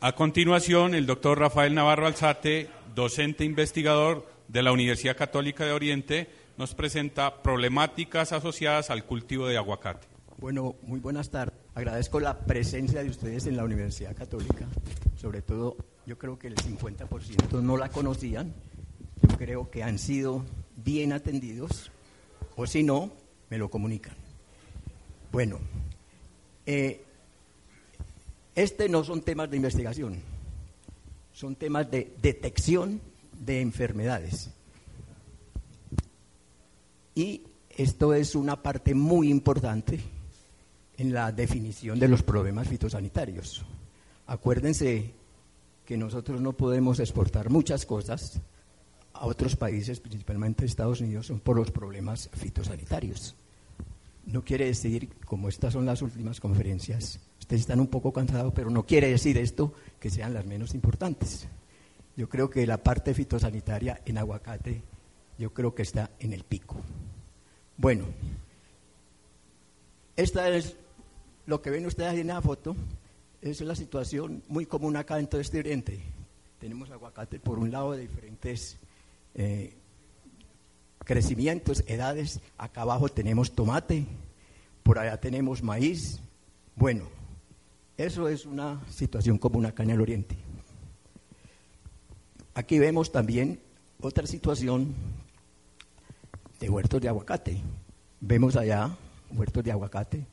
A continuación, el doctor Rafael Navarro Alzate, docente investigador de la Universidad Católica de Oriente, nos presenta problemáticas asociadas al cultivo de aguacate. Bueno, muy buenas tardes. Agradezco la presencia de ustedes en la Universidad Católica. Sobre todo, yo creo que el 50% no la conocían. Yo creo que han sido bien atendidos. O si no, me lo comunican. Bueno, eh, este no son temas de investigación, son temas de detección de enfermedades. Y esto es una parte muy importante en la definición de los problemas fitosanitarios. Acuérdense que nosotros no podemos exportar muchas cosas a otros países, principalmente Estados Unidos, por los problemas fitosanitarios. No quiere decir, como estas son las últimas conferencias, ustedes están un poco cansados, pero no quiere decir esto que sean las menos importantes. Yo creo que la parte fitosanitaria en aguacate, yo creo que está en el pico. Bueno, esta es lo que ven ustedes en la foto, es la situación muy común acá en todo este oriente. Tenemos aguacate por un lado de diferentes eh, crecimientos, edades. Acá abajo tenemos tomate, por allá tenemos maíz. Bueno, eso es una situación común acá en el Oriente. Aquí vemos también otra situación de huertos de aguacate. Vemos allá huertos de aguacate,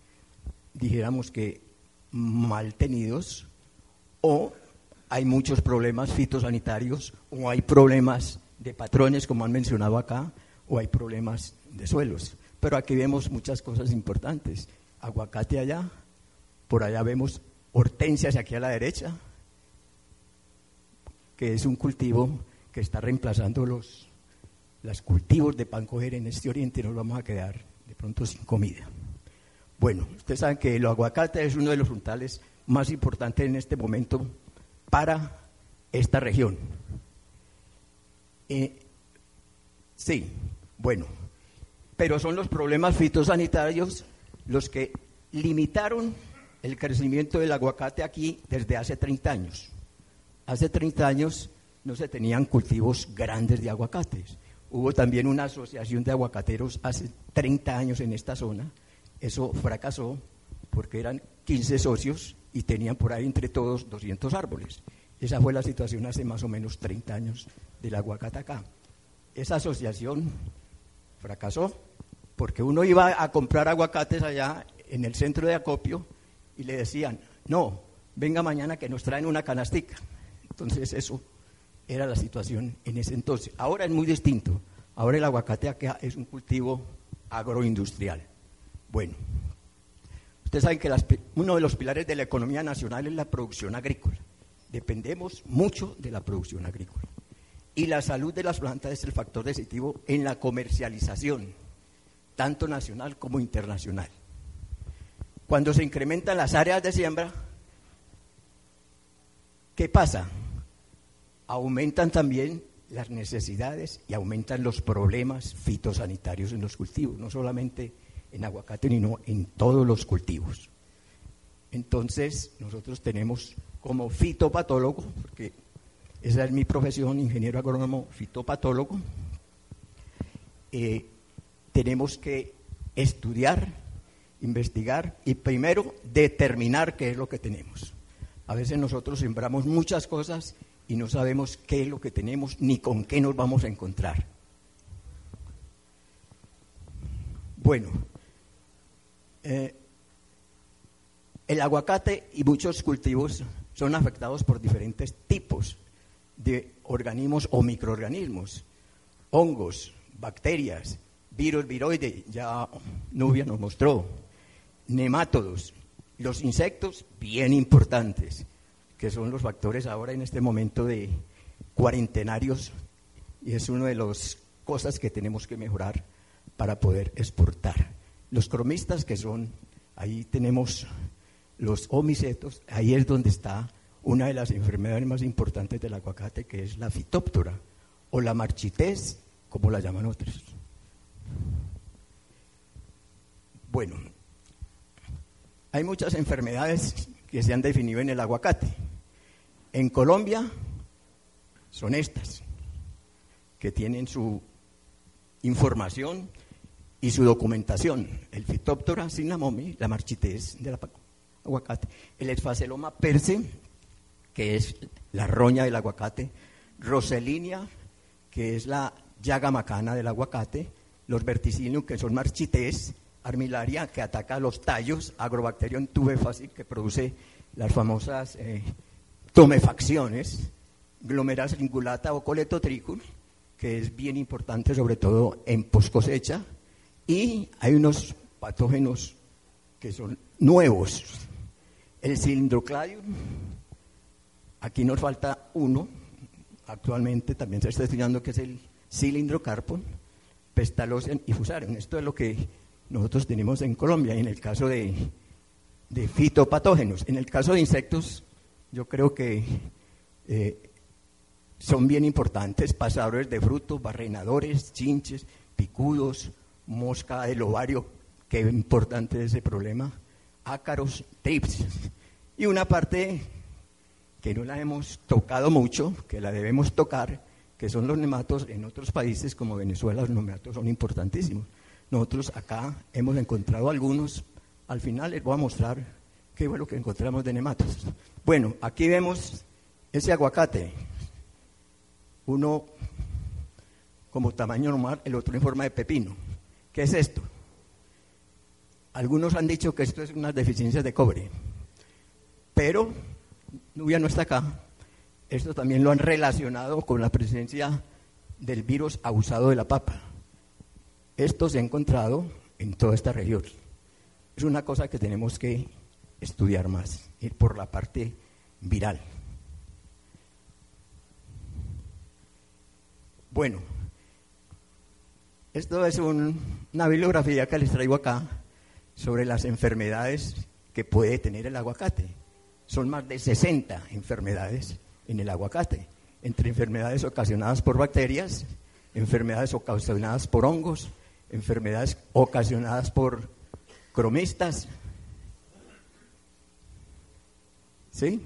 dijéramos que mal tenidos, o hay muchos problemas fitosanitarios, o hay problemas de patrones, como han mencionado acá, o hay problemas de suelos. Pero aquí vemos muchas cosas importantes. Aguacate allá, por allá vemos hortensias aquí a la derecha, que es un cultivo que está reemplazando los, los cultivos de pan coger en este oriente y nos vamos a quedar de pronto sin comida. Bueno, ustedes saben que el aguacate es uno de los fruntales más importantes en este momento para esta región. Eh, sí, bueno, pero son los problemas fitosanitarios los que limitaron el crecimiento del aguacate aquí desde hace 30 años. Hace 30 años no se tenían cultivos grandes de aguacates. Hubo también una asociación de aguacateros hace 30 años en esta zona. Eso fracasó porque eran 15 socios y tenían por ahí entre todos 200 árboles. Esa fue la situación hace más o menos 30 años del aguacate acá. Esa asociación fracasó porque uno iba a comprar aguacates allá en el centro de acopio y le decían, no, venga mañana que nos traen una canastica. Entonces eso era la situación en ese entonces. Ahora es muy distinto. Ahora el aguacate es un cultivo agroindustrial. Bueno, ustedes saben que uno de los pilares de la economía nacional es la producción agrícola. Dependemos mucho de la producción agrícola. Y la salud de las plantas es el factor decisivo en la comercialización, tanto nacional como internacional. Cuando se incrementan las áreas de siembra, ¿qué pasa? Aumentan también las necesidades y aumentan los problemas fitosanitarios en los cultivos, no solamente en aguacate, sino en todos los cultivos. Entonces, nosotros tenemos como fitopatólogo, porque esa es mi profesión, ingeniero agrónomo fitopatólogo, eh, tenemos que estudiar investigar y primero determinar qué es lo que tenemos. A veces nosotros sembramos muchas cosas y no sabemos qué es lo que tenemos ni con qué nos vamos a encontrar. Bueno, eh, el aguacate y muchos cultivos son afectados por diferentes tipos de organismos o microorganismos, hongos, bacterias, virus, viroide, ya Nubia nos mostró, nemátodos, los insectos bien importantes, que son los factores ahora en este momento de cuarentenarios y es una de las cosas que tenemos que mejorar para poder exportar. Los cromistas que son, ahí tenemos los homicetos, ahí es donde está una de las enfermedades más importantes del aguacate, que es la fitóptora o la marchitez, como la llaman otros. Bueno, hay muchas enfermedades que se han definido en el aguacate. En Colombia son estas, que tienen su información y su documentación. El Phytophthora cinnamomi, la marchitez del aguacate, el esfaceloma perse, que es la roña del aguacate, Roselinia, que es la llaga macana del aguacate, los verticillium, que son marchités, armilaria, que ataca los tallos, agrobacterium tubefacil, que produce las famosas eh, tomefacciones, glomeras lingulata o coletotricum, que es bien importante sobre todo en poscosecha, y hay unos patógenos que son nuevos. El cilindrocladium, aquí nos falta uno, actualmente también se está estudiando que es el cilindrocarpon, pestalozan y fusarium. Esto es lo que nosotros tenemos en Colombia en el caso de, fitopatógenos. En el caso de insectos, yo creo que eh, son bien importantes, pasadores de frutos, barrenadores, chinches, picudos, mosca del ovario, es importante ese problema, ácaros, trips. Y una parte que no la hemos tocado mucho, que la debemos tocar, que son los nematos en otros países como Venezuela, los nematos son importantísimos. Nosotros acá hemos encontrado algunos. Al final les voy a mostrar qué fue lo que encontramos de nematos. Bueno, aquí vemos ese aguacate. Uno como tamaño normal, el otro en forma de pepino. ¿Qué es esto? Algunos han dicho que esto es una deficiencia de cobre, pero Nubia no está acá. Esto también lo han relacionado con la presencia del virus abusado de la papa. Esto se ha encontrado en toda esta región. Es una cosa que tenemos que estudiar más, ir por la parte viral. Bueno, esto es una bibliografía que les traigo acá sobre las enfermedades que puede tener el aguacate. Son más de 60 enfermedades en el aguacate, entre enfermedades ocasionadas por bacterias, enfermedades ocasionadas por hongos, enfermedades ocasionadas por cromistas. ¿Sí?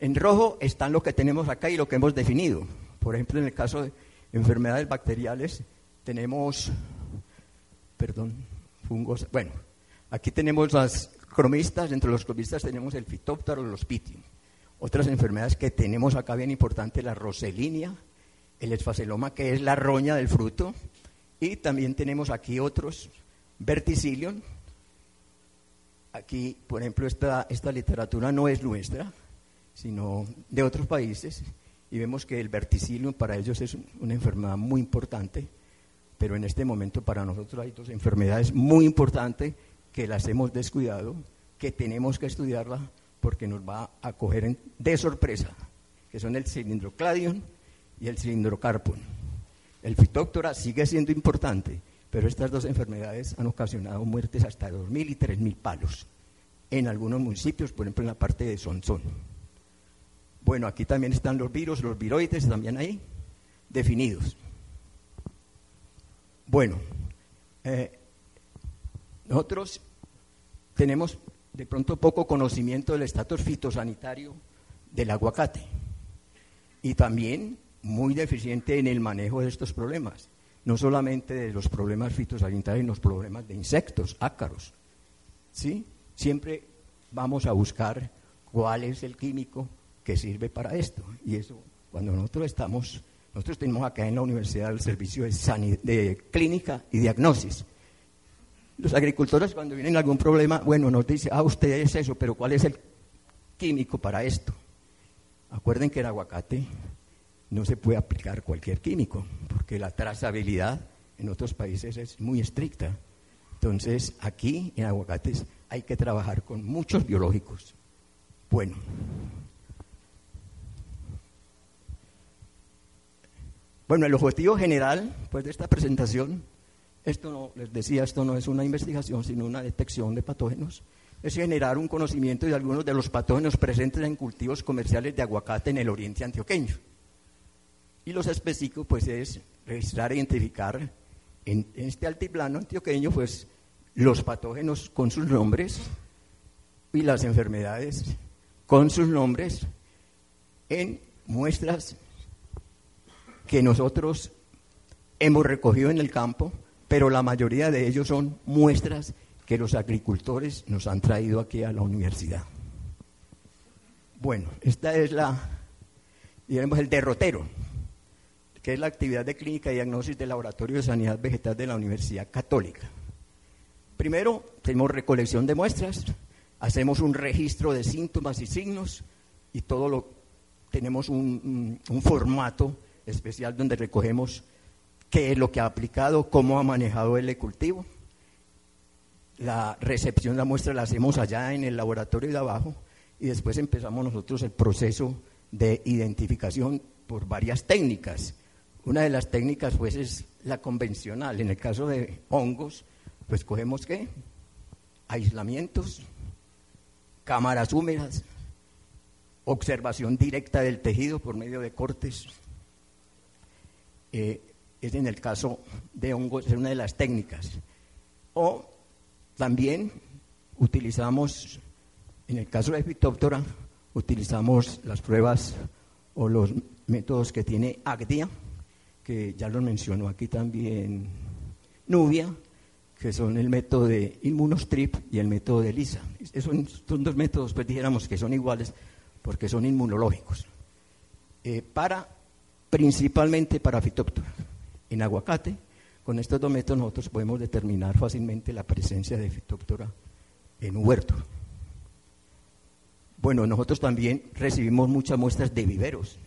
En rojo están lo que tenemos acá y lo que hemos definido. Por ejemplo, en el caso de enfermedades bacteriales, tenemos, perdón, fungos. Bueno, aquí tenemos las cromistas, entre los cromistas tenemos el fitóptero, los pitium. Otras enfermedades que tenemos acá bien importante, la roselinia, el esfaceloma, que es la roña del fruto, y también tenemos aquí otros, verticillium. Aquí, por ejemplo, esta, esta literatura no es nuestra, sino de otros países, y vemos que el verticillium para ellos es una enfermedad muy importante, pero en este momento para nosotros hay dos enfermedades muy importantes que las hemos descuidado, que tenemos que estudiarla porque nos va a coger de sorpresa, que son el cilindrocladium y el cilindrocarpon. El fitóctora sigue siendo importante, pero estas dos enfermedades han ocasionado muertes hasta de 2.000 y 3.000 palos en algunos municipios, por ejemplo en la parte de Sonsón. Bueno, aquí también están los virus, los viroides también ahí, definidos. Bueno, eh, nosotros tenemos de pronto poco conocimiento del estatus fitosanitario del aguacate y también muy deficiente en el manejo de estos problemas, no solamente de los problemas fitosanitarios, sino los problemas de insectos, ácaros. ¿sí? Siempre vamos a buscar cuál es el químico que sirve para esto. Y eso, cuando nosotros estamos, nosotros tenemos acá en la universidad el servicio de, clínica y diagnosis. Los agricultores cuando vienen algún problema, bueno, nos dicen, ah, usted es eso, pero ¿cuál es el químico para esto? Acuerden que el aguacate no se puede aplicar cualquier químico, porque la trazabilidad en otros países es muy estricta. Entonces, aquí en aguacates hay que trabajar con muchos biológicos. Bueno. Bueno, el objetivo general pues, de esta presentación, esto no, les decía, esto no es una investigación, sino una detección de patógenos, es generar un conocimiento de algunos de los patógenos presentes en cultivos comerciales de aguacate en el oriente antioqueño. Y los específicos, pues, es registrar e identificar en, este altiplano antioqueño, pues, los patógenos con sus nombres y las enfermedades con sus nombres en muestras que nosotros hemos recogido en el campo, pero la mayoría de ellos son muestras que los agricultores nos han traído aquí a la universidad. Bueno, esta es la, digamos, el derrotero, que es la actividad de clínica y diagnóstico del Laboratorio de Sanidad Vegetal de la Universidad Católica. Primero, tenemos recolección de muestras, hacemos un registro de síntomas y signos y todo lo tenemos un, un formato especial donde recogemos qué es lo que ha aplicado, cómo ha manejado el cultivo. La recepción de la muestra la hacemos allá en el laboratorio de abajo y después empezamos nosotros el proceso de identificación por varias técnicas. Una de las técnicas pues es la convencional. En el caso de hongos, pues cogemos qué? Aislamientos, cámaras húmedas, observación directa del tejido por medio de cortes. Eh, es en el caso de hongos, es una de las técnicas. O también utilizamos, en el caso de Phytophthora, utilizamos las pruebas o los métodos que tiene ACDIA, que ya lo mencionó aquí también Nubia, que son el método de Immunostrip y el método de LISA. Son, son dos métodos, pues dijéramos que son iguales, porque son inmunológicos, eh, para, principalmente para fitóptora. En aguacate, con estos dos métodos nosotros podemos determinar fácilmente la presencia de fitóptora en un huerto. Bueno, nosotros también recibimos muchas muestras de viveros.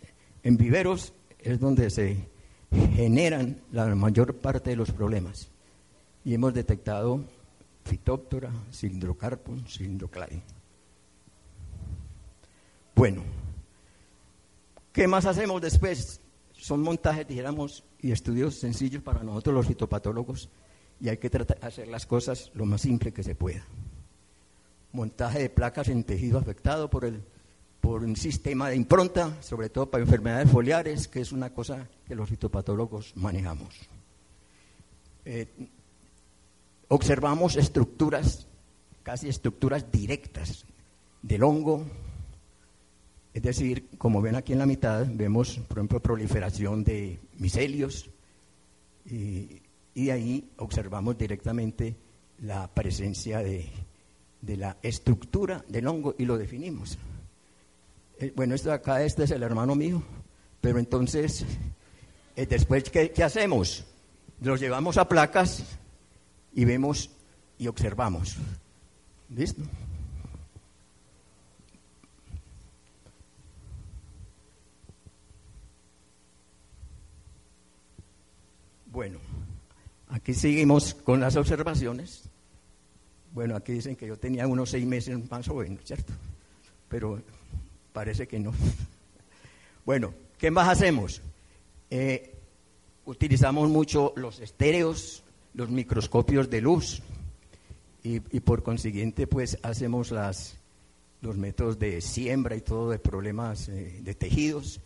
En viveros es donde se generan la mayor parte de los problemas. Y hemos detectado fitóptora, cilindrocarpon, cilindroclade. Bueno, ¿qué más hacemos después? Son montajes, dijéramos, y estudios sencillos para nosotros los fitopatólogos y hay que tratar hacer las cosas lo más simple que se pueda. Montaje de placas en tejido afectado por, el, por un sistema de impronta, sobre todo para enfermedades foliares, que es una cosa que los fitopatólogos manejamos. Eh, observamos estructuras, casi estructuras directas del hongo, es decir, como ven aquí en la mitad, vemos, por ejemplo, proliferación de micelios y, ahí observamos directamente la presencia de, la estructura del hongo y lo definimos. Eh, bueno, esto de acá, este es el hermano mío, pero entonces, eh, después, ¿qué, ¿qué hacemos? Los llevamos a placas y vemos y observamos. ¿Listo? Bueno, aquí seguimos con las observaciones. Bueno, aquí dicen que yo tenía unos seis meses más o menos, ¿cierto? Pero parece que no. Bueno, ¿qué más hacemos? Eh, utilizamos mucho los estéreos, los microscopios de luz y, por consiguiente pues hacemos las, los métodos de siembra y todo de problemas eh, de tejidos.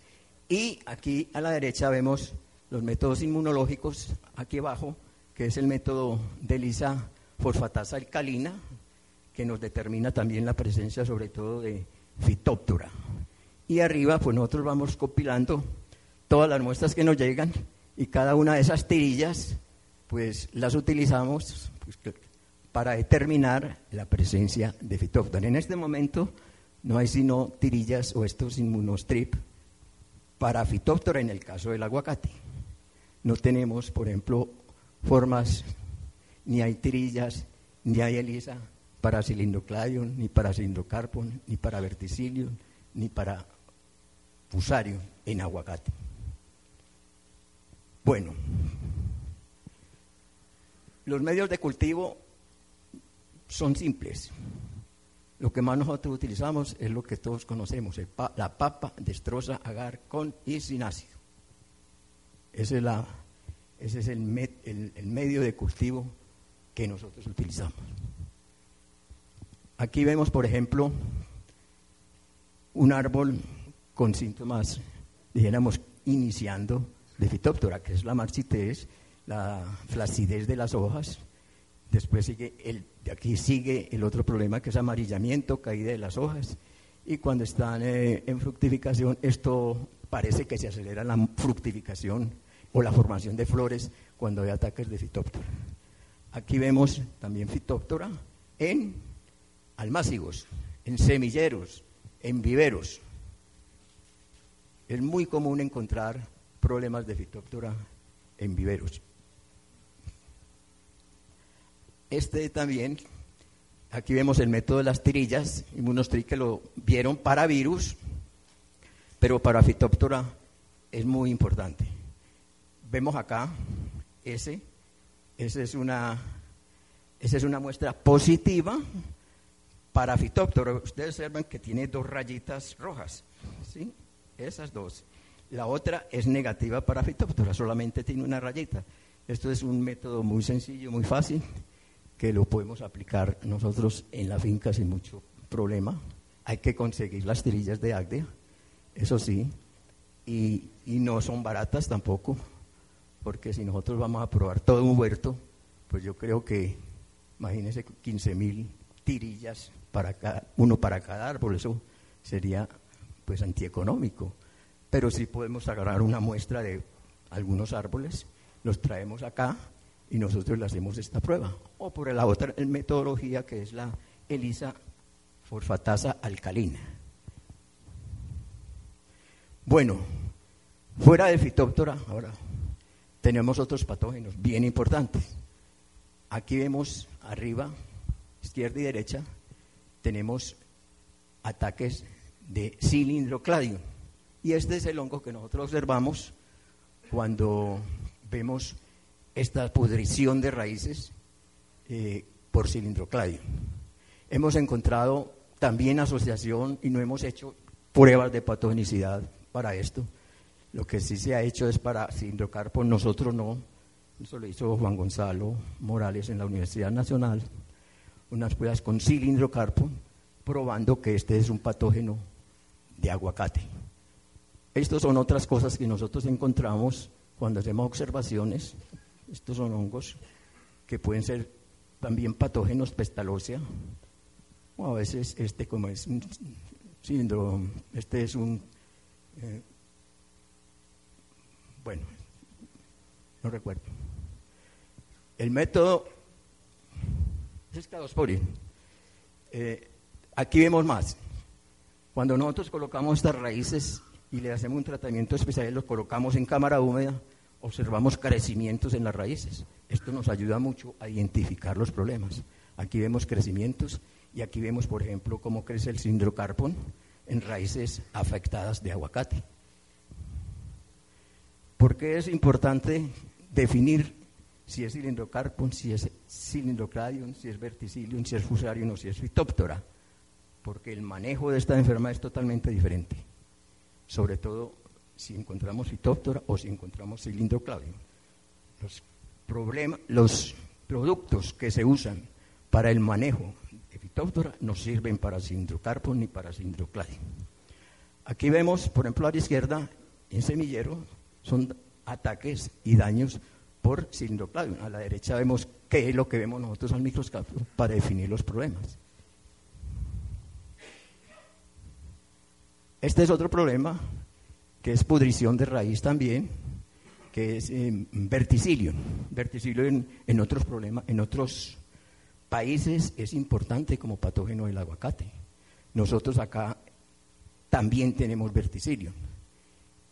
Y aquí a la derecha vemos los métodos inmunológicos aquí abajo, que es el método de lisa fosfatasa alcalina, que nos determina también la presencia sobre todo de fitóptora. Y arriba, pues nosotros vamos compilando todas las muestras que nos llegan y cada una de esas tirillas, pues las utilizamos pues, para determinar la presencia de fitóptora. En este momento no hay sino tirillas o estos inmunostrip para fitóptora en el caso del aguacate no tenemos, por ejemplo, formas, ni hay trillas, ni hay elisa para cilindrocladion, ni para cilindrocarpon, ni para verticillium, ni para fusarium en aguacate. Bueno, los medios de cultivo son simples. Lo que más nosotros utilizamos es lo que todos conocemos, la papa destroza agar con y sin ácido. Ese es, el medio de cultivo que nosotros utilizamos. Aquí vemos, por ejemplo, un árbol con síntomas, dijéramos, iniciando de fitóptora, que es la marchitez, la flacidez de las hojas. Después sigue el, aquí sigue el otro problema que es amarillamiento, caída de las hojas. Y cuando están eh, en fructificación, esto parece que se acelera la fructificación o la formación de flores cuando hay ataques de fitóptora. Aquí vemos también fitóptora en almácigos, en semilleros, en viveros. Es muy común encontrar problemas de fitóptora en viveros. Este también, aquí vemos el método de las tirillas, inmunostri que lo vieron para virus, pero para fitóptora es muy importante. Vemos acá ese, ese es una, esa es una muestra positiva para fitóptora. Ustedes observan que tiene dos rayitas rojas, ¿sí? Esas dos. La otra es negativa para fitóptora, solamente tiene una rayita. Esto es un método muy sencillo, muy fácil que lo podemos aplicar nosotros en la finca sin mucho problema. Hay que conseguir las tirillas de Agdea, eso sí, y, no son baratas tampoco, porque si nosotros vamos a probar todo un huerto, pues yo creo que, imagínense, 15 mil tirillas para uno para cada árbol, eso sería pues antieconómico. Pero sí podemos agarrar una muestra de algunos árboles, los traemos acá y nosotros le hacemos esta prueba. O por la otra metodología que es la ELISA fosfatasa alcalina. Bueno, fuera de fitóptora, ahora tenemos otros patógenos bien importantes. Aquí vemos arriba, izquierda y derecha, tenemos ataques de cilindrocladium. Y este es el hongo que nosotros observamos cuando vemos esta pudrición de raíces eh, por cilindrocladio. Hemos encontrado también asociación y no hemos hecho pruebas de patogenicidad para esto. Lo que sí se ha hecho es para cilindrocarpo, nosotros no. Eso lo hizo Juan Gonzalo Morales en la Universidad Nacional. Unas pruebas con cilindrocarpo probando que este es un patógeno de aguacate. Estas son otras cosas que nosotros encontramos cuando hacemos observaciones estos son hongos que pueden ser también patógenos pestalócea, o a veces este como es un síndrome, este es un, eh, bueno, no recuerdo. El método es cadosporin. Eh, aquí vemos más. Cuando nosotros colocamos estas raíces y le hacemos un tratamiento especial, los colocamos en cámara húmeda, observamos crecimientos en las raíces. Esto nos ayuda mucho a identificar los problemas. Aquí vemos crecimientos y aquí vemos, por ejemplo, cómo crece el sindrocarpon en raíces afectadas de aguacate. ¿Por qué es importante definir si es cilindrocarpon, si es cilindrocladium, si es verticillium, si es fusarium o si es fitóptora? Porque el manejo de esta enfermedad es totalmente diferente. Sobre todo si encontramos fitóptora o si encontramos cilindro Los, los productos que se usan para el manejo de fitóptora no sirven para cilindrocarpo ni para cilindrocladium. Aquí vemos, por ejemplo, a la izquierda, en semillero, son ataques y daños por cilindrocladium. A la derecha vemos qué es lo que vemos nosotros al microscopio para definir los problemas. Este es otro problema que es pudrición de raíz también, que es eh, verticilio. Verticilio en, otros problemas, en otros países es importante como patógeno del aguacate. Nosotros acá también tenemos verticilio.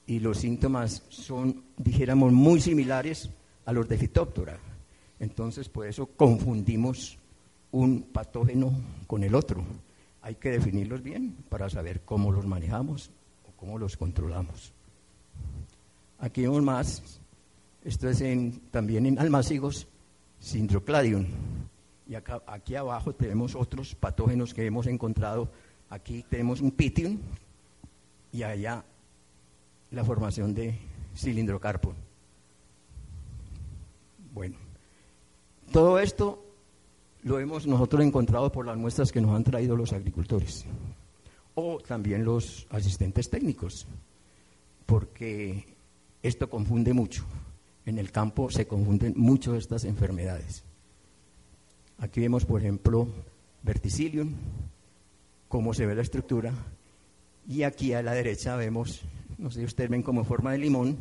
Y los síntomas son, dijéramos, muy similares a los de fitóptora. Entonces, por eso confundimos un patógeno con el otro. Hay que definirlos bien para saber cómo los manejamos cómo los controlamos. Aquí vemos más, esto es también en almácigos, Sindrocladium. Y aquí abajo tenemos otros patógenos que hemos encontrado. Aquí tenemos un pitium y allá la formación de cilindrocarpo. Bueno, todo esto lo hemos nosotros encontrado por las muestras que nos han traído los agricultores o también los asistentes técnicos, porque esto confunde mucho. En el campo se confunden mucho estas enfermedades. Aquí vemos, por ejemplo, verticillium, cómo se ve la estructura, y aquí a la derecha vemos, no sé si ustedes ven como forma de limón,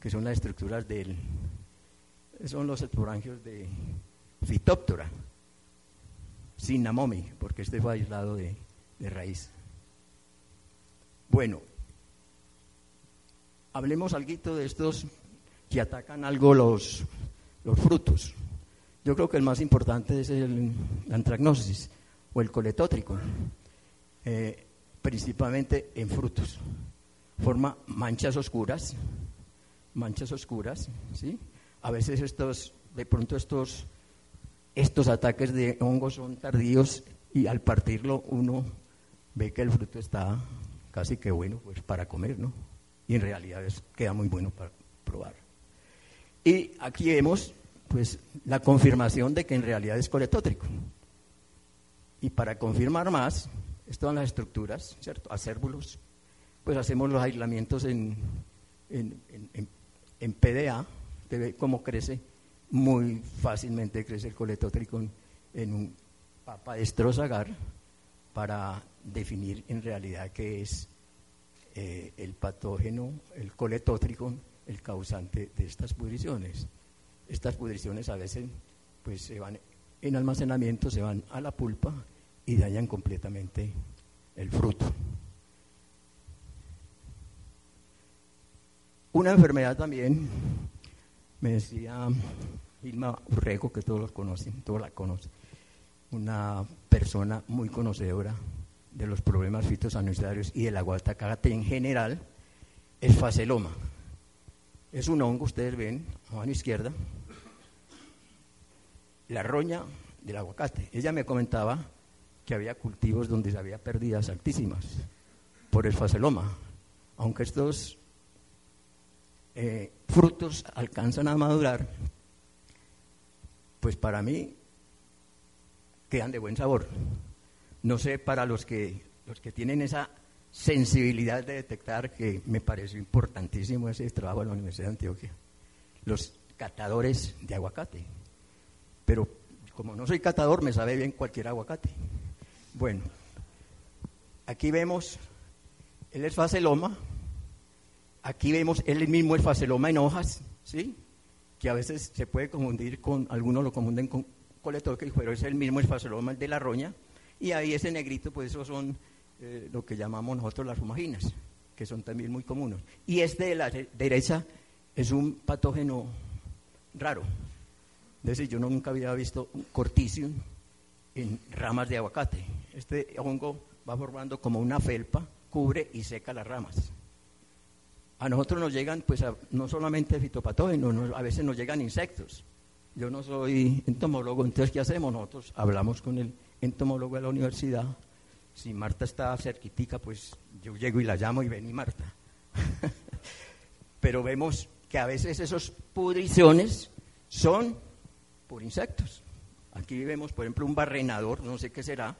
que son las estructuras del, son los esporangios de Phytophthora, Cinnamomi, porque este fue aislado de, de raíz. Bueno, hablemos algo de estos que atacan algo los, los frutos. Yo creo que el más importante es el, antragnosis o el coletótrico, eh, principalmente en frutos. Forma manchas oscuras, manchas oscuras, ¿sí? A veces estos, de pronto estos, estos ataques de hongos son tardíos y al partirlo uno ve que el fruto está casi que bueno pues para comer, ¿no? Y en realidad es, queda muy bueno para probar. Y aquí vemos pues la confirmación de que en realidad es coletótrico. Y para confirmar más, están las estructuras, ¿cierto? Acérbulos, pues hacemos los aislamientos en, en, en, en PDA, te ve cómo crece, muy fácilmente crece el coletótrico en un papa destrozagar para definir en realidad qué es eh, el patógeno, el coletótrico, el causante de estas pudriciones. Estas pudriciones a veces pues se van en almacenamiento, se van a la pulpa y dañan completamente el fruto. Una enfermedad también, me decía Vilma Urrego, que todos los conocen, todos la conocen, una persona muy conocedora de los problemas fitosanitarios y del aguacate en general, es faceloma. Es un hongo, ustedes ven, a mano izquierda, la roña del aguacate. Ella me comentaba que había cultivos donde había pérdidas altísimas por el faceloma, aunque estos eh, frutos alcanzan a madurar, pues para mí quedan de buen sabor. No sé, para los que, los que tienen esa sensibilidad de detectar, que me pareció importantísimo ese trabajo en la Universidad de Antioquia, los catadores de aguacate. Pero como no soy catador, me sabe bien cualquier aguacate. Bueno, aquí vemos el esfaceloma, aquí vemos él mismo el faceloma en hojas, ¿sí? Que a veces se puede confundir con, algunos lo confunden con coletócrico, pero es el mismo el el de la roña, y ahí ese negrito, pues esos son eh, lo que llamamos nosotros las fumaginas, que son también muy comunes. Y este de la derecha es un patógeno raro. Es decir, yo nunca había visto un corticium en ramas de aguacate. Este hongo va formando como una felpa, cubre y seca las ramas. A nosotros nos llegan, pues, no solamente fitopatógenos, a veces nos llegan insectos. Yo no soy entomólogo, entonces ¿qué hacemos? Nosotros hablamos con el entomólogo de la universidad. Si Marta está cerquitica, pues yo llego y la llamo y vení Marta. Pero vemos que a veces esos pudriciones son por insectos. Aquí vemos, por ejemplo, un barrenador, no sé qué será,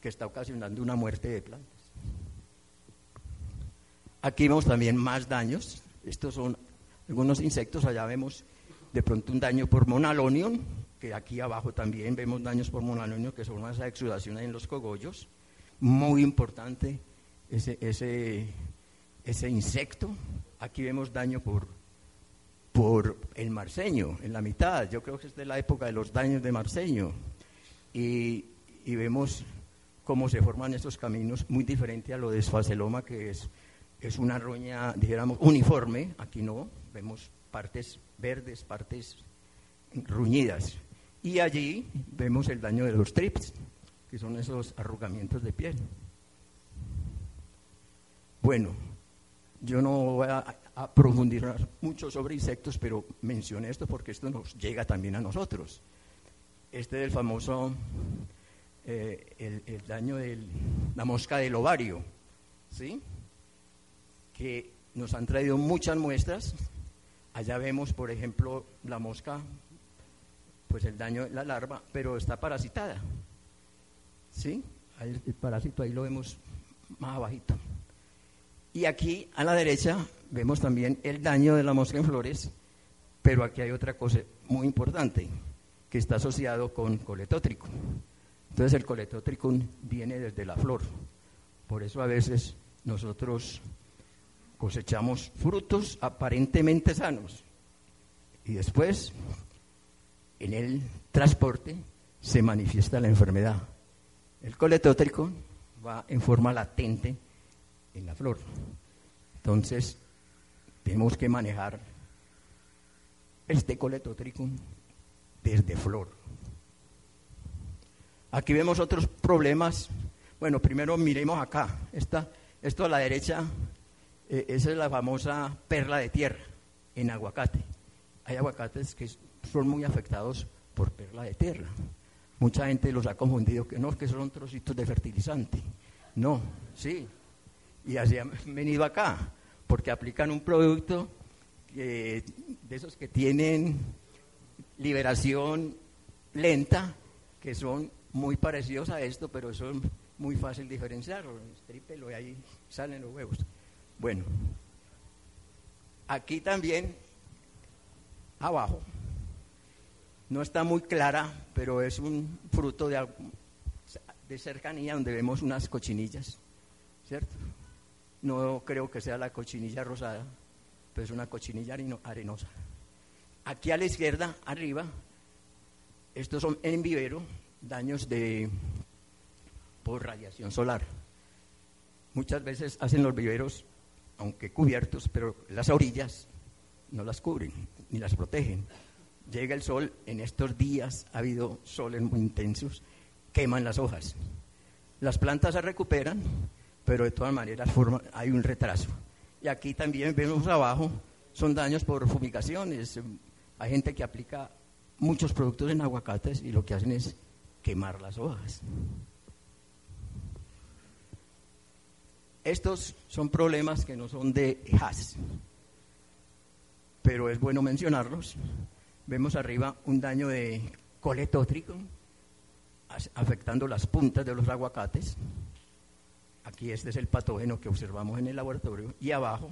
que está ocasionando una muerte de plantas. Aquí vemos también más daños. Estos son algunos insectos. Allá vemos de pronto un daño por monalonium, que aquí abajo también vemos daños por monalonium, que son unas exudaciones en los cogollos. Muy importante ese, ese, ese insecto. Aquí vemos daño por, por el marceño, en la mitad. Yo creo que es de la época de los daños de marceño. Y, y vemos cómo se forman estos caminos, muy diferente a lo de esfaceloma, que es, es una roña, dijéramos, uniforme. Aquí no, vemos partes verdes, partes ruñidas. Y allí vemos el daño de los trips, que son esos arrugamientos de piel. Bueno, yo no voy a, profundizar mucho sobre insectos, pero mencioné esto porque esto nos llega también a nosotros. Este es el famoso, eh, el, el, daño de la mosca del ovario, ¿sí? Que nos han traído muchas muestras Allá vemos, por ejemplo, la mosca pues el daño de la larva, pero está parasitada. ¿Sí? El, el parásito ahí lo vemos más abajito. Y aquí a la derecha vemos también el daño de la mosca en flores, pero aquí hay otra cosa muy importante que está asociado con coletótrico. Entonces el coletótrico viene desde la flor. Por eso a veces nosotros cosechamos frutos aparentemente sanos y después en el transporte se manifiesta la enfermedad. El coletótrico va en forma latente en la flor. Entonces, tenemos que manejar este coletótrico desde flor. Aquí vemos otros problemas. Bueno, primero miremos acá. Esta, esto a la derecha, eh, esa es la famosa perla de tierra en aguacate. Hay aguacates que son muy afectados por perla de tierra. Mucha gente los ha confundido que no, que son trocitos de fertilizante. No, sí. Y así han venido acá, porque aplican un producto de esos que tienen liberación lenta, que son muy parecidos a esto, pero son muy fácil diferenciarlo. Trípelo y ahí salen los huevos. Bueno, aquí también, abajo, no está muy clara, pero es un fruto de, de cercanía donde vemos unas cochinillas, ¿cierto? No creo que sea la cochinilla rosada, pero es una cochinilla arenosa. Aquí a la izquierda, arriba, estos son en vivero, daños de por radiación solar. Muchas veces hacen los viveros, aunque cubiertos, pero las orillas no las cubren ni las protegen. Llega el sol, en estos días ha habido soles muy intensos, queman las hojas. Las plantas se recuperan, pero de todas maneras hay un retraso. Y aquí también vemos abajo, son daños por fumigaciones. Hay gente que aplica muchos productos en aguacates y lo que hacen es quemar las hojas. Estos son problemas que no son de HAS, pero es bueno mencionarlos. Vemos arriba un daño de coletótrico afectando las puntas de los aguacates. Aquí este es el patógeno que observamos en el laboratorio. Y abajo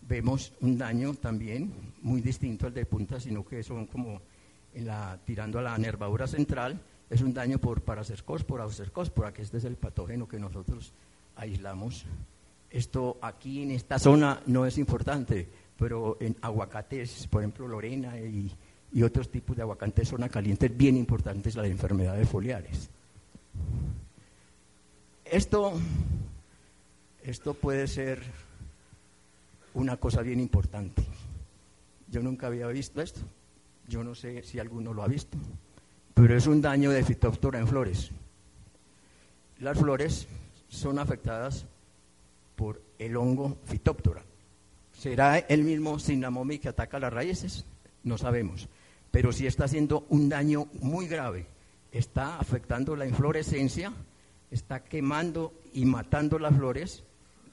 vemos un daño también muy distinto al de punta, sino que son como tirando a la nervadura central, es un daño por paracercospora o cercospora, que este es el patógeno que nosotros aislamos. Esto aquí en esta zona no es importante, pero en aguacates, por ejemplo, Lorena y, y otros tipos de aguacates zona caliente, es bien importante las enfermedades foliares. Esto, esto puede ser una cosa bien importante. Yo nunca había visto esto. Yo no sé si alguno lo ha visto pero es un daño de fitóptora en flores. Las flores son afectadas por el hongo fitóptora. ¿Será el mismo cinamomi que ataca las raíces? No sabemos. Pero sí está haciendo un daño muy grave. Está afectando la inflorescencia, está quemando y matando las flores,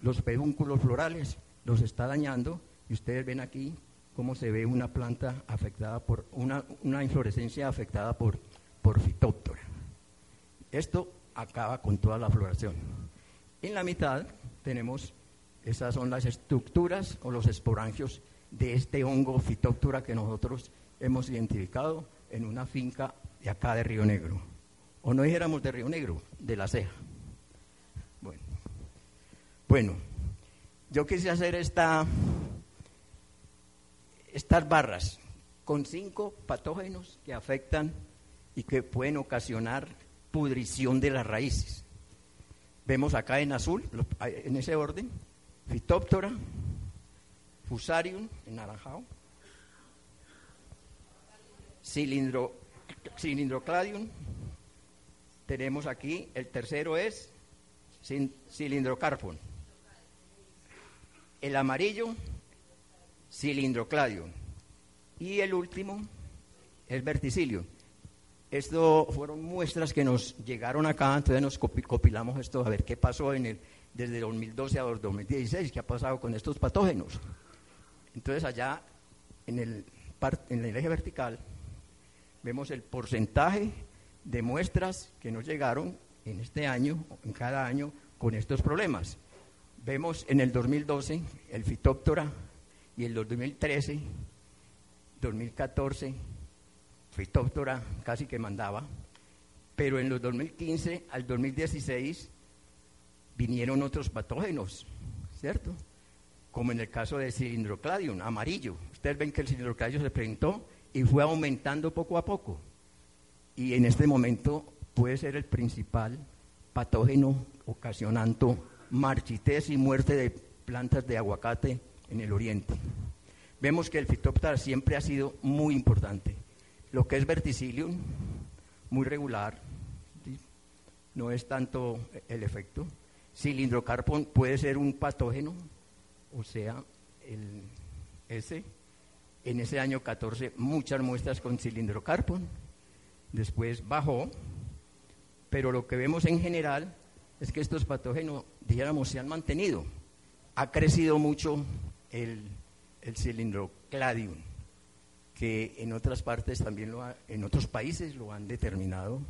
los pedúnculos florales, los está dañando. Y ustedes ven aquí cómo se ve una planta afectada por, una, una inflorescencia afectada por por fitóptora. Esto acaba con toda la floración. En la mitad tenemos, esas son las estructuras o los esporangios de este hongo fitóptora que nosotros hemos identificado en una finca de acá de Río Negro. O no dijéramos de Río Negro, de la ceja. Bueno, bueno yo quise hacer esta, estas barras con cinco patógenos que afectan y que pueden ocasionar pudrición de las raíces. Vemos acá en azul, en ese orden, Phytophthora, Fusarium, en naranjado, cilindro, cilindrocladium, tenemos aquí, el tercero es cilindrocarpon, el amarillo, cilindrocladium, y el último es verticilio. Esto fueron muestras que nos llegaron acá, entonces nos copilamos esto a ver qué pasó en el, desde 2012 a 2016, qué ha pasado con estos patógenos. Entonces allá en el, en el eje vertical vemos el porcentaje de muestras que nos llegaron en este año, en cada año, con estos problemas. Vemos en el 2012 el Fitóptora y el 2013, 2014, Fitóptora casi que mandaba, pero en los 2015 al 2016 vinieron otros patógenos, ¿cierto? Como en el caso del cilindrocladium, amarillo. Ustedes ven que el cilindrocladium se presentó y fue aumentando poco a poco. Y en este momento puede ser el principal patógeno ocasionando marchitez y muerte de plantas de aguacate en el oriente. Vemos que el fitóptera siempre ha sido muy importante. Lo que es verticillium, muy regular, no es tanto el efecto. Cilindrocarpon puede ser un patógeno, o sea, el, ese. En ese año 14 muchas muestras con cilindrocarpon, después bajó, pero lo que vemos en general es que estos patógenos, dijéramos, se han mantenido. Ha crecido mucho el, el cilindrocladium, que en otras partes también lo en otros países lo han determinado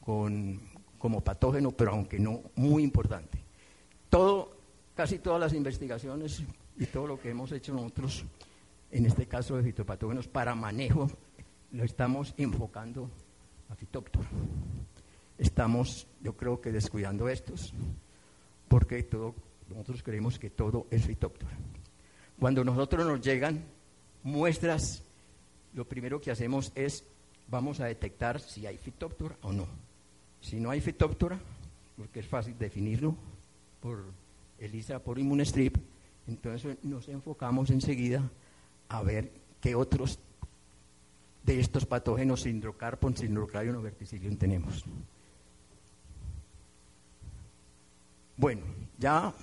con, como patógeno, pero aunque no muy importante. Todo, casi todas las investigaciones y todo lo que hemos hecho nosotros, en este caso de fitopatógenos, para manejo, lo estamos enfocando a fitóptero estamos, yo creo que descuidando estos, porque todo, nosotros creemos que todo es fitóptora. Cuando nosotros nos llegan muestras, lo primero que hacemos es, vamos a detectar si hay fitóptora o no. Si no hay fitóptora, porque es fácil definirlo por ELISA, por Immunestrip, entonces nos enfocamos enseguida a ver qué otros de estos patógenos sindrocarpon, sindrocladion o verticillium tenemos. Bueno, ya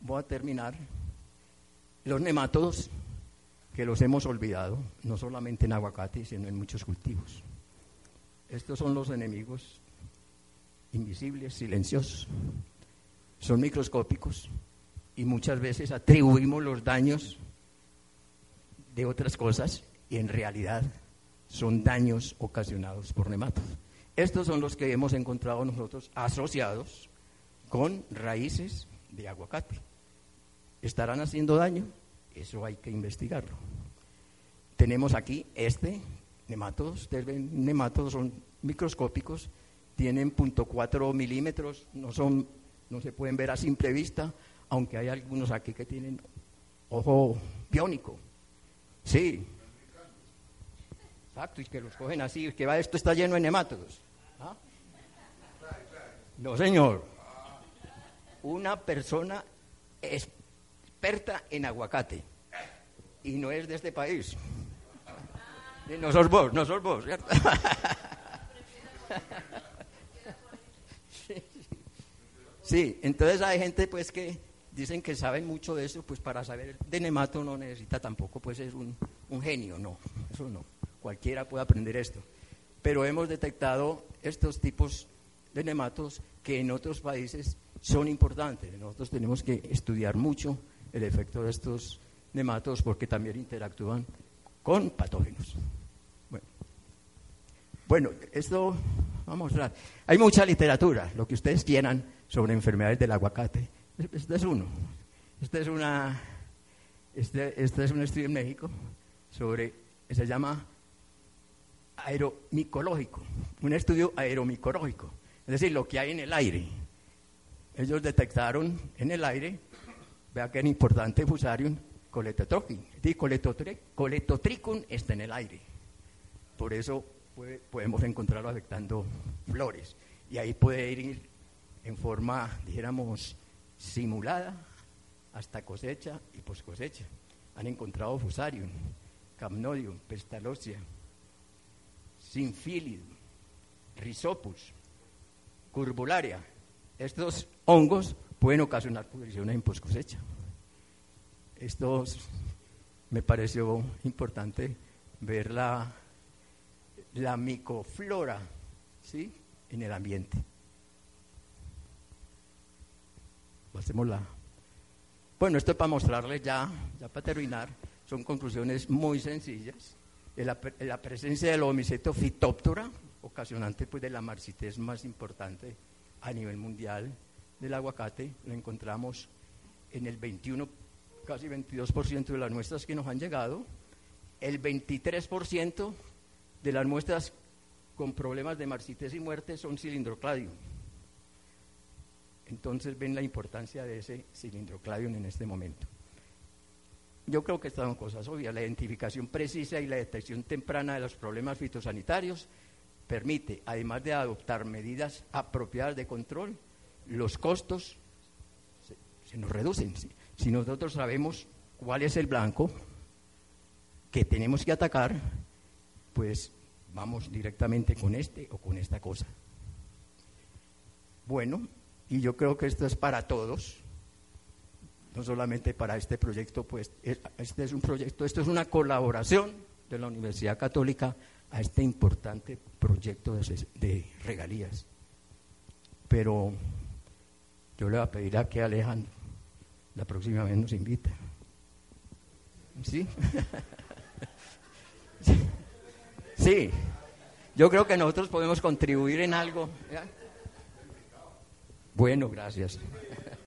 voy a terminar. Los nematodos, que los hemos olvidado, no solamente en aguacate, sino en muchos cultivos. Estos son los enemigos invisibles, silenciosos. Son microscópicos y muchas veces atribuimos los daños de otras cosas y en realidad son daños ocasionados por nematodos. Estos son los que hemos encontrado nosotros asociados con raíces de aguacate. ¿Estarán haciendo daño? Eso hay que investigarlo. Tenemos aquí este nematodos. Ustedes ven, nematodos son microscópicos, tienen .4 milímetros, no, son, no se pueden ver a simple vista, aunque hay algunos aquí que tienen ojo biónico. Sí. Exacto, y que los cogen así, que va, esto está lleno de nematodos. ¿Ah? No, señor una persona experta en aguacate y no es de este país. No sos vos, no sos vos, ¿cierto? Sí, entonces hay gente pues que dicen que saben mucho de eso, pues para saber de nemato no necesita tampoco pues ser un, un genio, no, eso no, cualquiera puede aprender esto. Pero hemos detectado estos tipos de nematos que en otros países son importantes. Nosotros tenemos que estudiar mucho el efecto de estos nematodos porque también interactúan con patógenos. Bueno, bueno esto vamos a mostrar. Hay mucha literatura, lo que ustedes quieran, sobre enfermedades del aguacate. Este es uno. Este es, una, este, este es un estudio en México sobre, se llama aeromicológico, un estudio aeromicológico, es decir, lo que hay en el aire ellos detectaron en el aire, vea que era importante Fusarium coletotricum. Coletotricum está en el aire. Por eso podemos encontrarlo afectando flores. Y ahí puede ir en forma, dijéramos, simulada hasta cosecha y post cosecha. Han encontrado Fusarium, Camnodium, Pestalocea, Sinfilid, Rhizopus, Curbularia. Estos hongos pueden ocasionar pudriciones en post cosecha. Esto me pareció importante ver la, la micoflora ¿sí? en el ambiente. Bueno, esto es para mostrarles ya, ya para terminar, son conclusiones muy sencillas. la, la presencia del homiceto fitóptora, ocasionante pues, de la marcites más importante a nivel mundial del aguacate, lo encontramos en el 21, casi 22% de las muestras que nos han llegado, el 23% de las muestras con problemas de marcites y muerte son cilindrocladium. Entonces ven la importancia de ese cilindrocladium en este momento. Yo creo que estas son cosas obvias. La identificación precisa y la detección temprana de los problemas fitosanitarios permite, además de adoptar medidas apropiadas de control, los costos se, nos reducen. Si, nosotros sabemos cuál es el blanco que tenemos que atacar, pues vamos directamente con este o con esta cosa. Bueno, y yo creo que esto es para todos no solamente para este proyecto, pues este es un proyecto, esto es una colaboración de la Universidad Católica a este importante proyecto de, regalías. Pero yo le voy a pedir a que Alejandro la próxima vez nos invite. ¿Sí? sí. Yo creo que nosotros podemos contribuir en algo. Bueno, gracias.